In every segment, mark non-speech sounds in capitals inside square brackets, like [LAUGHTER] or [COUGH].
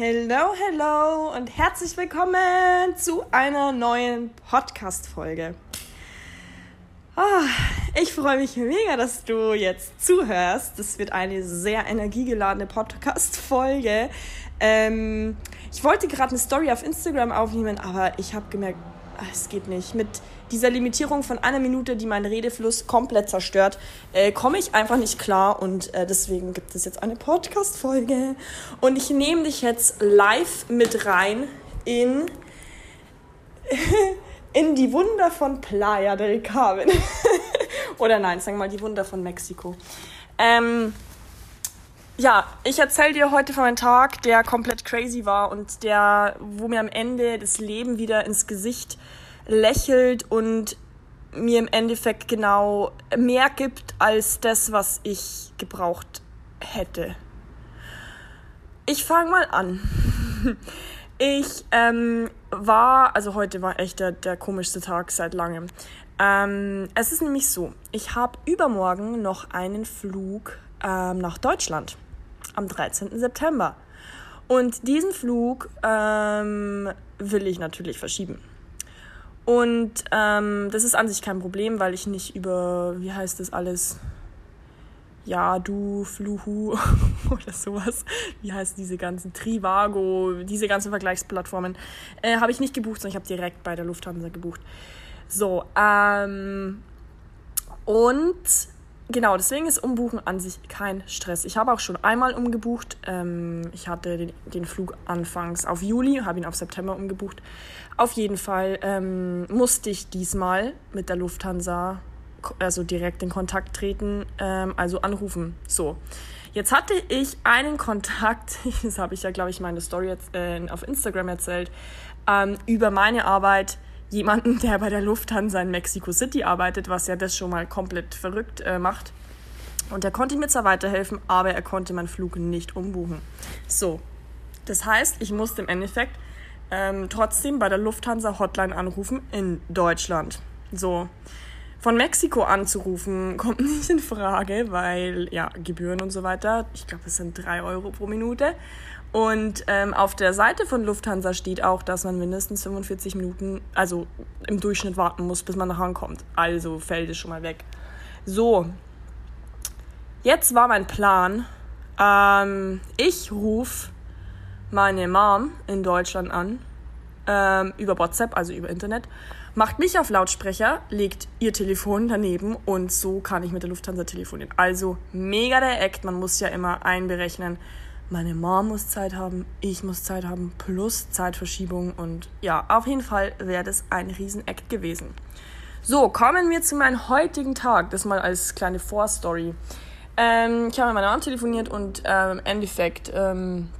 Hello, hello und herzlich willkommen zu einer neuen Podcast-Folge. Ah, ich freue mich mega, dass du jetzt zuhörst. Das wird eine sehr energiegeladene Podcast-Folge. Ähm, ich wollte gerade eine Story auf Instagram aufnehmen, aber ich habe gemerkt, ah, es geht nicht. Mit dieser Limitierung von einer Minute, die meinen Redefluss komplett zerstört, äh, komme ich einfach nicht klar und äh, deswegen gibt es jetzt eine Podcast-Folge. Und ich nehme dich jetzt live mit rein in, [LAUGHS] in die Wunder von Playa del Carmen. [LAUGHS] Oder nein, sagen wir mal die Wunder von Mexiko. Ähm, ja, ich erzähle dir heute von einem Tag, der komplett crazy war und der, wo mir am Ende das Leben wieder ins Gesicht lächelt und mir im Endeffekt genau mehr gibt als das, was ich gebraucht hätte. Ich fange mal an. [LAUGHS] Ich ähm, war, also heute war echt der, der komischste Tag seit langem. Ähm, es ist nämlich so, ich habe übermorgen noch einen Flug ähm, nach Deutschland am 13. September. Und diesen Flug ähm, will ich natürlich verschieben. Und ähm, das ist an sich kein Problem, weil ich nicht über, wie heißt das alles, ja, du, Fluhu [LAUGHS] oder sowas, wie heißt diese ganzen Trivago, diese ganzen Vergleichsplattformen, äh, habe ich nicht gebucht, sondern ich habe direkt bei der Lufthansa gebucht. So, ähm, und genau, deswegen ist Umbuchen an sich kein Stress. Ich habe auch schon einmal umgebucht. Ähm, ich hatte den, den, Flug anfangs auf Juli, habe ihn auf September umgebucht. Auf jeden Fall ähm, musste ich diesmal mit der Lufthansa also direkt in Kontakt treten, ähm, also anrufen. So. Jetzt hatte ich einen Kontakt, [LAUGHS] das habe ich ja, glaube ich, meine Story jetzt, äh, auf Instagram erzählt, ähm, über meine Arbeit jemanden, der bei der Lufthansa in Mexico City arbeitet, was ja das schon mal komplett verrückt äh, macht. Und er konnte mir zwar weiterhelfen, aber er konnte meinen Flug nicht umbuchen. So, das heißt, ich musste im Endeffekt ähm, trotzdem bei der Lufthansa Hotline anrufen in Deutschland. So. Von Mexiko anzurufen kommt [LAUGHS] nicht in Frage, weil ja, Gebühren und so weiter, ich glaube, es sind drei Euro pro Minute. Und ähm, auf der Seite von Lufthansa steht auch, dass man mindestens 45 Minuten, also im Durchschnitt warten muss, bis man nach Hause kommt. Also fällt es schon mal weg. So, jetzt war mein Plan, ähm, ich rufe meine Mom in Deutschland an, ähm, über WhatsApp, also über Internet, macht mich auf Lautsprecher, legt ihr Telefon daneben und so kann ich mit der Lufthansa telefonieren. Also mega der Act, man muss ja immer einberechnen. Meine Mom muss Zeit haben, ich muss Zeit haben, plus Zeitverschiebung und ja, auf jeden Fall wäre das ein Riesen-Act gewesen. So, kommen wir zu meinem heutigen Tag, das mal als kleine Vorstory. Ähm, ich habe mit meiner Mom telefoniert und ähm, im Endeffekt ähm,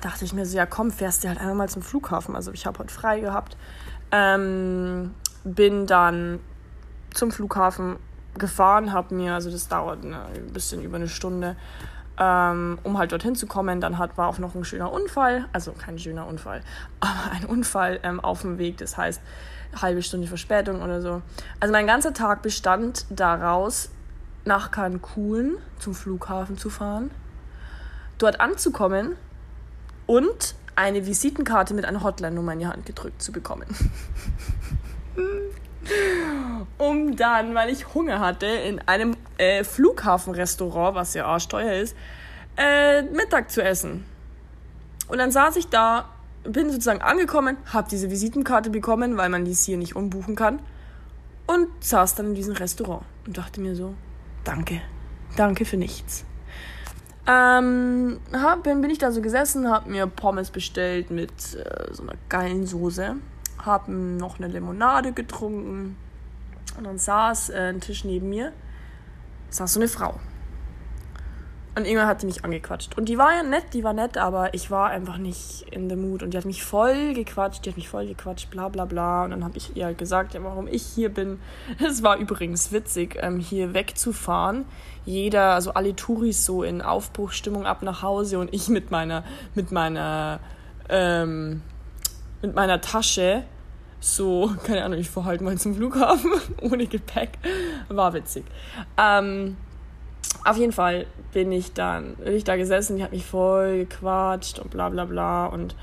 dachte ich mir so, ja komm, fährst du halt einmal mal zum Flughafen. Also ich habe heute frei gehabt. Ähm, bin dann zum Flughafen gefahren, habe mir, also das dauert ein bisschen über eine Stunde, ähm, um halt dorthin zu kommen. Dann hat, war auch noch ein schöner Unfall, also kein schöner Unfall, [LAUGHS] aber ein Unfall ähm, auf dem Weg. Das heißt, halbe Stunde Verspätung oder so. Also mein ganzer Tag bestand daraus, nach Cancun zum Flughafen zu fahren, dort anzukommen und eine Visitenkarte mit einer Hotline-Nummer in die Hand gedrückt zu bekommen. [LAUGHS] um dann, weil ich Hunger hatte, in einem äh, Flughafenrestaurant, was ja arschteuer ist, äh, Mittag zu essen. Und dann saß ich da, bin sozusagen angekommen, habe diese Visitenkarte bekommen, weil man dies hier nicht umbuchen kann. Und saß dann in diesem Restaurant und dachte mir so, danke, danke für nichts. Ähm, hab, bin, bin ich da so gesessen, hab mir Pommes bestellt mit äh, so einer geilen Soße, hab noch eine Limonade getrunken und dann saß äh, ein Tisch neben mir, saß so eine Frau. Und irgendwann hat die mich angequatscht. Und die war ja nett, die war nett, aber ich war einfach nicht in the mood. Und die hat mich voll gequatscht, die hat mich voll gequatscht, bla bla bla. Und dann habe ich ihr halt gesagt, ja, warum ich hier bin. [LAUGHS] Es war übrigens witzig, ähm, hier wegzufahren. Jeder, also alle Touris so in Aufbruchstimmung ab nach Hause und ich mit meiner, mit meiner, ähm, mit meiner Tasche so, [LAUGHS] keine Ahnung, ich fahre halt mal zum Flughafen [LAUGHS] ohne Gepäck. War witzig. Ähm, auf jeden Fall bin ich dann, bin ich da gesessen, die hat mich voll gequatscht und bla bla bla. Und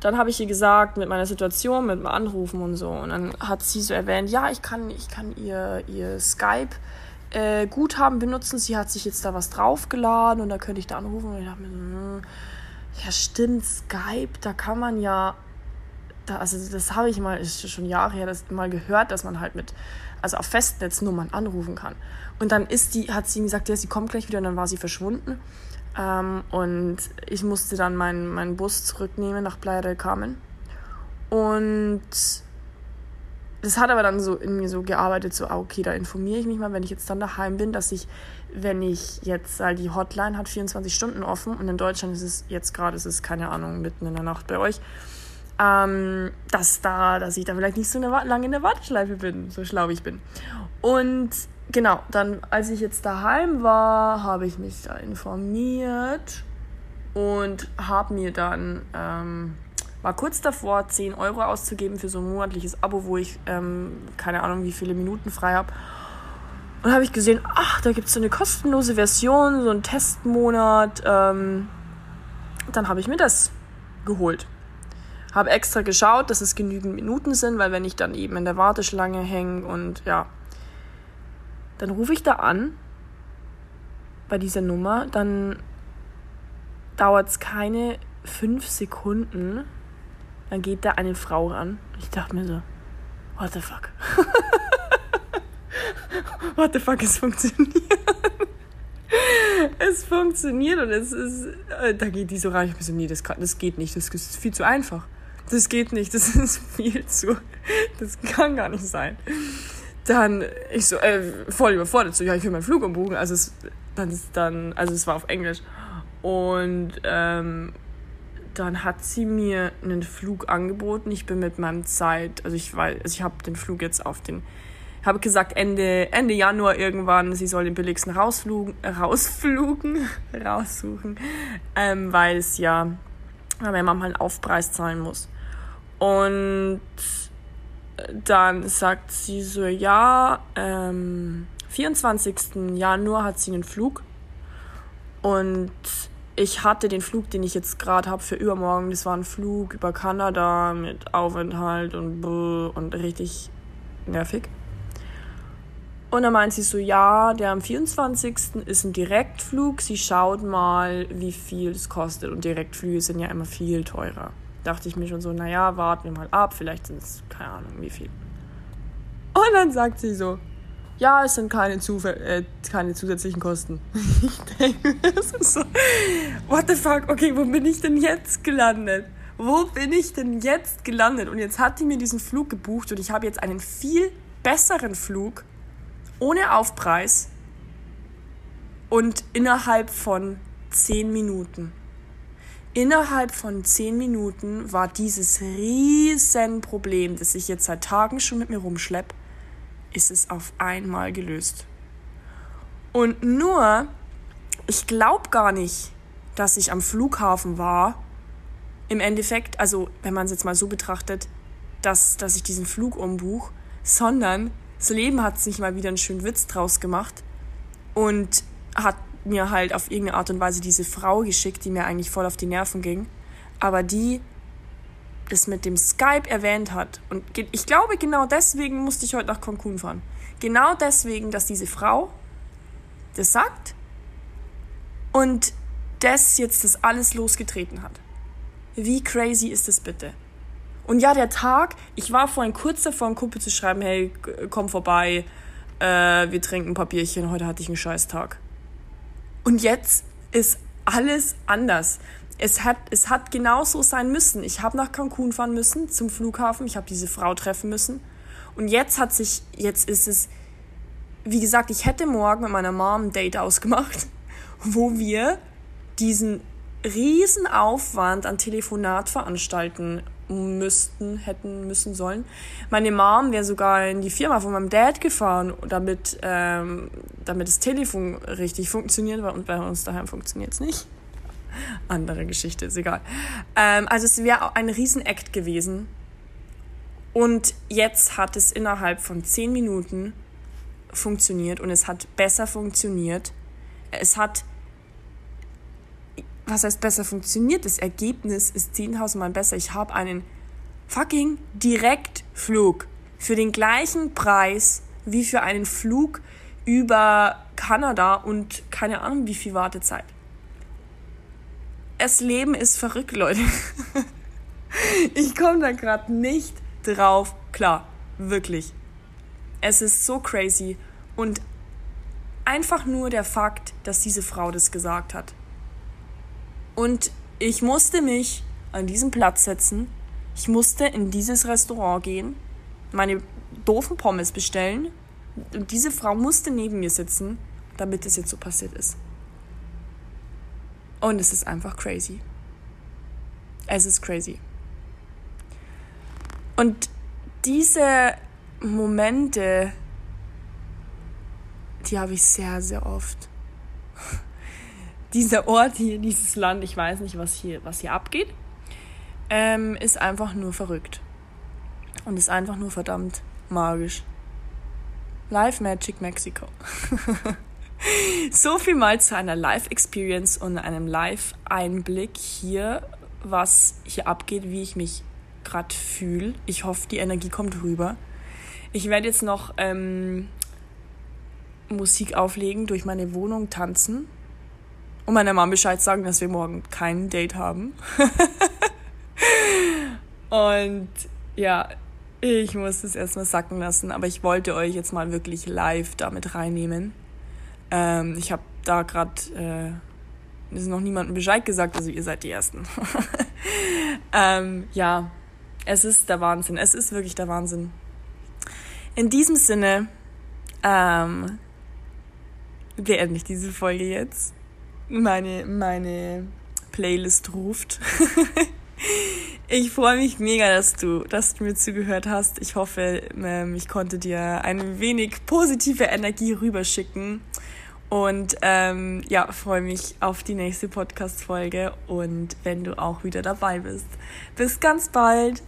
dann habe ich ihr gesagt, mit meiner Situation, mit dem Anrufen und so. Und dann hat sie so erwähnt, ja, ich kann, ich kann ihr, ihr Skype äh, Guthaben benutzen. Sie hat sich jetzt da was draufgeladen und da könnte ich da anrufen. Und ich dachte mir hm, ja stimmt, Skype, da kann man ja, da, also das habe ich mal, ist schon Jahre her, das mal gehört, dass man halt mit, also auf Festnetznummern anrufen kann. Und dann ist die, hat sie gesagt, ja, sie kommt gleich wieder und dann war sie verschwunden. Ähm, und ich musste dann meinen, meinen Bus zurücknehmen nach Playa del Carmen. Und das hat aber dann so in mir so gearbeitet, so, ah, okay, da informiere ich mich mal, wenn ich jetzt dann daheim bin, dass ich, wenn ich jetzt, weil die Hotline hat 24 Stunden offen und in Deutschland ist es jetzt gerade, ist es keine Ahnung, mitten in der Nacht bei euch, ähm, dass da, dass ich da vielleicht nicht so eine, lange in der Warteschleife bin, so schlau ich bin. Und genau, dann, als ich jetzt daheim war, habe ich mich da informiert und habe mir dann, ähm, war kurz davor, 10 Euro auszugeben für so ein monatliches Abo, wo ich ähm, keine Ahnung, wie viele Minuten frei habe. Und habe ich gesehen, ach, da gibt es so eine kostenlose Version, so einen Testmonat. Ähm, dann habe ich mir das geholt. Habe extra geschaut, dass es genügend Minuten sind, weil wenn ich dann eben in der Warteschlange hänge und ja, dann rufe ich da an bei dieser Nummer, dann dauert es keine fünf Sekunden, dann geht da eine Frau ran. Ich dachte mir so, what the fuck? [LAUGHS] what the fuck, es funktioniert. es funktioniert und es ist, äh, da geht die so rein. Ich bin so, nee, das, kann, das geht nicht, das ist viel zu einfach. Das geht nicht, das [LAUGHS] ist viel zu, das kann gar nicht sein. Dann ich so äh, voll überfordert so ja ich will meinen Flug umbuchen also es dann dann also es war auf Englisch. Und ähm, dann hat sie mir einen Flug angeboten. Ich bin mit meinem Zeit also ich weil also ich habe den Flug jetzt auf den habe gesagt Ende Ende Januar irgendwann sie soll den billigsten rausflugen rausflugen [LAUGHS] raussuchen. Ähm, weil es ja weil meine Mama einen Aufpreis zahlen muss und dann sagt sie so, ja, ähm, 24. Januar hat sie einen Flug und ich hatte den Flug, den ich jetzt gerade habe für übermorgen, das war ein Flug über Kanada mit Aufenthalt und und richtig nervig. Und dann meint sie so, ja, der am 24. ist ein Direktflug. Sie schaut mal, wie viel es kostet. Und Direktflüge sind ja immer viel teurer dachte ich mir schon so, naja, warten wir mal ab, vielleicht sind es, keine Ahnung, wie viel. Und dann sagt sie so, ja, es sind keine, Zufall, äh, keine zusätzlichen Kosten. [LAUGHS] ich denke, [LAUGHS] das ist so, what the fuck, okay, wo bin ich denn jetzt gelandet? Wo bin ich denn jetzt gelandet? Und jetzt hat die mir diesen Flug gebucht und ich habe jetzt einen viel besseren Flug ohne Aufpreis und innerhalb von 10 Minuten. Innerhalb von zehn Minuten war dieses riesen Problem, das ich jetzt seit Tagen schon mit mir rumschlepp, ist es auf einmal gelöst. Und nur, ich glaube gar nicht, dass ich am Flughafen war. Im Endeffekt, also wenn man es jetzt mal so betrachtet, dass, dass ich diesen Flug umbuch, sondern das Leben hat sich mal wieder einen schönen Witz draus gemacht und hat mir halt auf irgendeine Art und Weise diese Frau geschickt, die mir eigentlich voll auf die Nerven ging, aber die das mit dem Skype erwähnt hat. Und ich glaube, genau deswegen musste ich heute nach Cancun fahren. Genau deswegen, dass diese Frau das sagt und das jetzt das alles losgetreten hat. Wie crazy ist das bitte? Und ja, der Tag, ich war vorhin kurz davor, einen Kumpel zu schreiben, hey, komm vorbei, äh, wir trinken ein paar Bierchen, heute hatte ich einen scheiß Tag. Und jetzt ist alles anders. Es hat, es hat genauso sein müssen. Ich habe nach Cancun fahren müssen, zum Flughafen. Ich habe diese Frau treffen müssen. Und jetzt hat sich, jetzt ist es, wie gesagt, ich hätte morgen mit meiner Mom ein Date ausgemacht, [LAUGHS] wo wir diesen riesen Aufwand an Telefonat veranstalten müssten, hätten müssen sollen. Meine Mom wäre sogar in die Firma von meinem Dad gefahren, damit, ähm, damit das Telefon richtig funktioniert, weil bei uns daheim funktioniert es nicht. [LAUGHS] Andere Geschichte, ist egal. Ähm, also es wäre ein Riesenakt gewesen. Und jetzt hat es innerhalb von zehn Minuten funktioniert und es hat besser funktioniert, es hat, was heißt besser funktioniert, das Ergebnis ist 10.000 Mal besser. Ich habe einen fucking Direktflug für den gleichen Preis wie für einen Flug über Kanada und keine Ahnung wie viel Wartezeit. Das Leben ist verrückt, Leute. [LAUGHS] ich komme da gerade nicht drauf klar. Wirklich. Es ist so crazy. Und einfach nur der Fakt, dass diese Frau das gesagt hat. Und ich musste mich an diesen Platz setzen. Ich musste in dieses Restaurant gehen, meine doofen Pommes bestellen. Und diese Frau musste neben mir sitzen, damit es jetzt so passiert ist. Und es ist einfach crazy. Es ist crazy. Und diese Momente, die habe ich sehr, sehr oft. [LAUGHS] Dieser Ort hier, dieses Land, ich weiß nicht, was hier, was hier abgeht, ähm, ist einfach nur verrückt. Und ist einfach nur verdammt magisch. Live Magic Mexico. [LAUGHS] so viel mal zu einer Live-Experience und einem Live-Einblick hier, was hier abgeht, wie ich mich gerade fühle. Ich hoffe, die Energie kommt rüber. Ich werde jetzt noch ähm, Musik auflegen, durch meine Wohnung tanzen und meiner Mama Bescheid sagen, dass wir morgen kein Date haben. [LAUGHS] und ja, ich muss das erstmal sacken lassen, aber ich wollte euch jetzt mal wirklich live damit reinnehmen. Ähm, ich habe da gerade äh, ist noch niemandem Bescheid gesagt, also ihr seid die Ersten. [LAUGHS] ähm, ja, es ist der Wahnsinn. Es ist wirklich der Wahnsinn. In diesem Sinne ähm, beende ich diese Folge jetzt. Meine, meine Playlist ruft. [LAUGHS] ich freue mich mega, dass du, dass du mir zugehört hast. Ich hoffe, ähm, ich konnte dir ein wenig positive Energie rüberschicken. Und ähm, ja, freue mich auf die nächste Podcast-Folge und wenn du auch wieder dabei bist. Bis ganz bald.